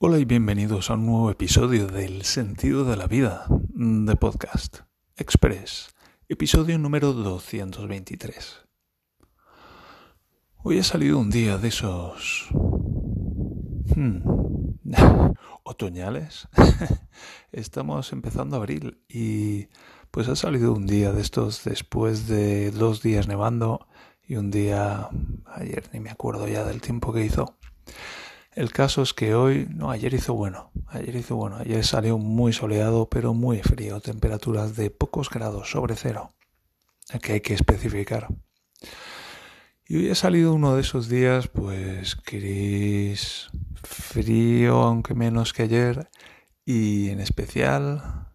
Hola y bienvenidos a un nuevo episodio del Sentido de la Vida de Podcast Express, episodio número 223. Hoy ha salido un día de esos... Hmm, otoñales. Estamos empezando abril y pues ha salido un día de estos después de dos días nevando y un día ayer ni me acuerdo ya del tiempo que hizo el caso es que hoy, no, ayer hizo bueno, ayer hizo bueno, ayer salió muy soleado pero muy frío, temperaturas de pocos grados sobre cero, que hay que especificar. Y hoy ha salido uno de esos días, pues gris, frío, aunque menos que ayer, y en especial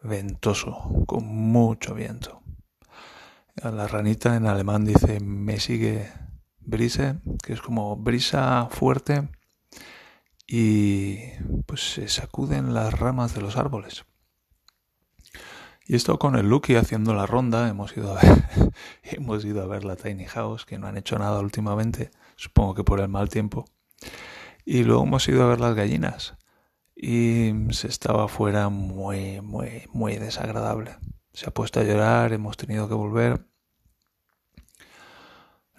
ventoso, con mucho viento. La ranita en alemán dice me sigue brise, que es como brisa fuerte y pues se sacuden las ramas de los árboles. Y esto con el Lucky haciendo la ronda, hemos ido a ver, hemos ido a ver la Tiny House, que no han hecho nada últimamente, supongo que por el mal tiempo. Y luego hemos ido a ver las gallinas. Y se estaba afuera muy, muy, muy desagradable. Se ha puesto a llorar, hemos tenido que volver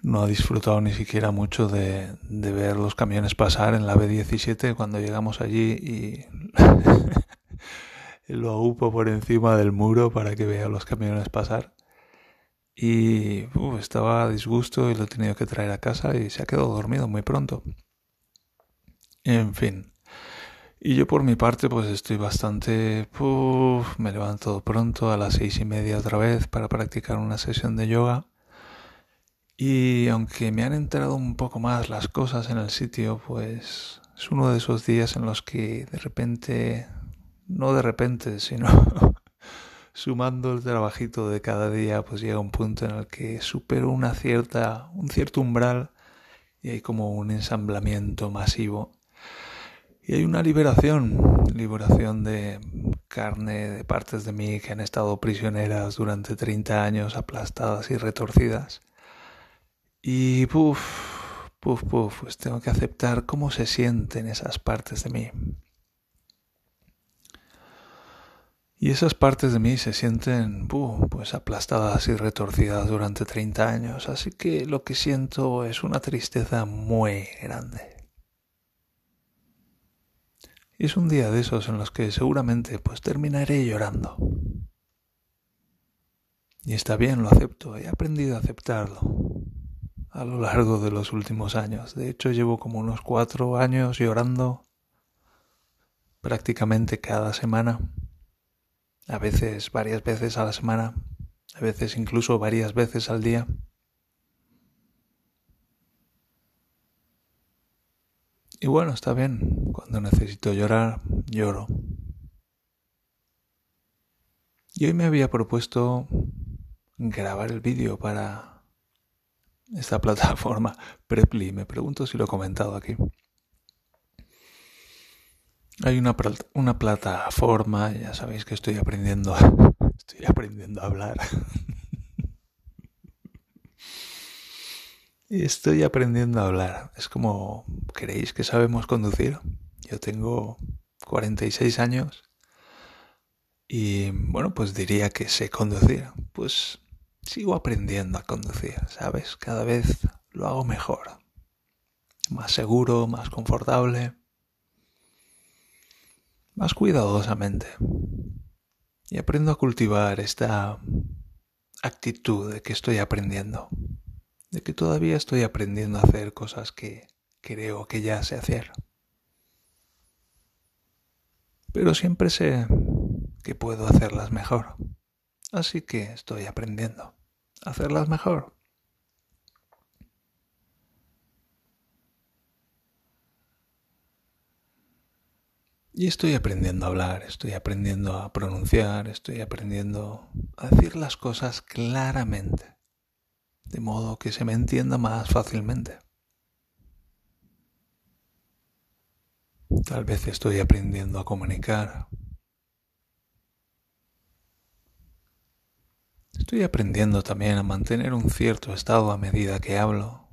no ha disfrutado ni siquiera mucho de, ver los camiones pasar en la B17 cuando llegamos allí y lo agupo por encima del muro para que vea los camiones pasar. Y estaba a disgusto y lo he tenido que traer a casa y se ha quedado dormido muy pronto. En fin. Y yo por mi parte pues estoy bastante... me levanto pronto a las seis y media otra vez para practicar una sesión de yoga y aunque me han enterado un poco más las cosas en el sitio, pues es uno de esos días en los que de repente, no de repente, sino sumando el trabajito de cada día, pues llega un punto en el que supero una cierta, un cierto umbral y hay como un ensamblamiento masivo. Y hay una liberación, liberación de carne, de partes de mí que han estado prisioneras durante 30 años, aplastadas y retorcidas y puf, puf, puf, pues tengo que aceptar cómo se sienten esas partes de mí. Y esas partes de mí se sienten pues aplastadas y retorcidas durante 30 años, así que lo que siento es una tristeza muy grande. Y es un día de esos en los que seguramente pues terminaré llorando. Y está bien, lo acepto, he aprendido a aceptarlo a lo largo de los últimos años. De hecho, llevo como unos cuatro años llorando prácticamente cada semana, a veces varias veces a la semana, a veces incluso varias veces al día. Y bueno, está bien, cuando necesito llorar, lloro. Y hoy me había propuesto grabar el vídeo para esta plataforma Preply. Me pregunto si lo he comentado aquí. Hay una, una plataforma, ya sabéis que estoy aprendiendo, estoy aprendiendo a hablar. estoy aprendiendo a hablar. Es como, ¿creéis que sabemos conducir? Yo tengo 46 años y bueno, pues diría que sé conducir. Pues sigo aprendiendo a conducir, ¿sabes? Cada vez lo hago mejor. Más seguro, más confortable, más cuidadosamente. Y aprendo a cultivar esta actitud de que estoy aprendiendo, de que todavía estoy aprendiendo a hacer cosas que creo que ya sé hacer. Pero siempre sé que puedo hacerlas mejor. Así que estoy aprendiendo a hacerlas mejor. Y estoy aprendiendo a hablar, estoy aprendiendo a pronunciar, estoy aprendiendo a decir las cosas claramente, de modo que se me entienda más fácilmente. Tal vez estoy aprendiendo a comunicar, Estoy aprendiendo también a mantener un cierto estado a medida que hablo.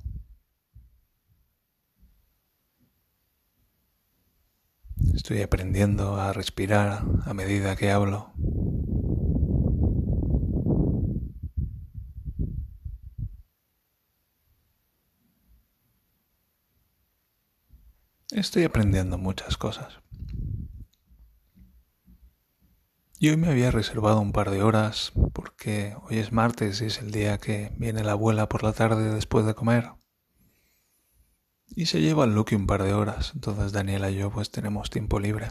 Estoy aprendiendo a respirar a medida que hablo. Estoy aprendiendo muchas cosas. Y hoy me había reservado un par de horas porque hoy es martes y es el día que viene la abuela por la tarde después de comer. Y se lleva al Lucky un par de horas, entonces Daniela y yo pues tenemos tiempo libre.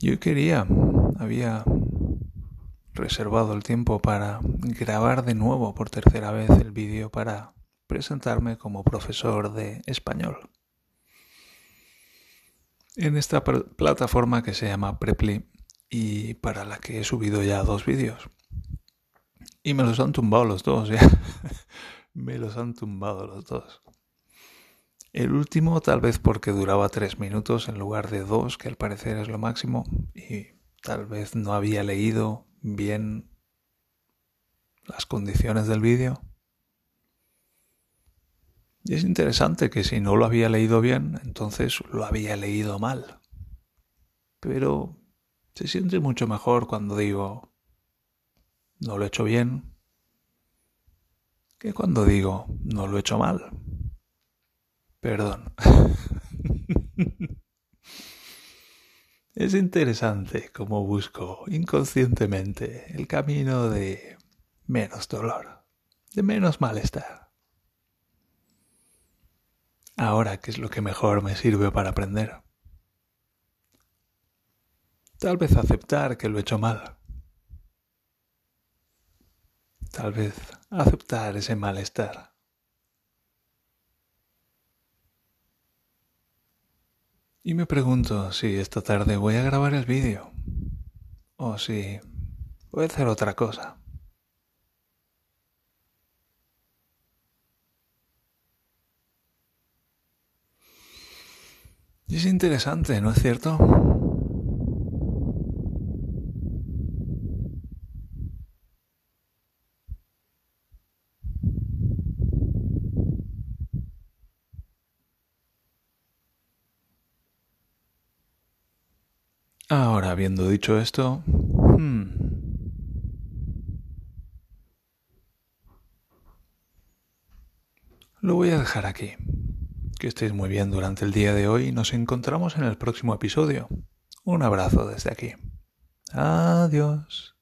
Y hoy quería, había reservado el tiempo para grabar de nuevo por tercera vez el vídeo para presentarme como profesor de español. En esta plataforma que se llama Preply y para la que he subido ya dos vídeos. Y me los han tumbado los dos, ya. me los han tumbado los dos. El último tal vez porque duraba tres minutos en lugar de dos, que al parecer es lo máximo, y tal vez no había leído bien las condiciones del vídeo. Y es interesante que si no lo había leído bien, entonces lo había leído mal. Pero se siente mucho mejor cuando digo, no lo he hecho bien, que cuando digo, no lo he hecho mal. Perdón. es interesante cómo busco inconscientemente el camino de menos dolor, de menos malestar. Ahora, ¿qué es lo que mejor me sirve para aprender? Tal vez aceptar que lo he hecho mal. Tal vez aceptar ese malestar. Y me pregunto si esta tarde voy a grabar el vídeo o si voy a hacer otra cosa. Y es interesante, ¿no es cierto? Ahora, habiendo dicho esto, hmm, lo voy a dejar aquí. Que estéis muy bien durante el día de hoy y nos encontramos en el próximo episodio. Un abrazo desde aquí. Adiós.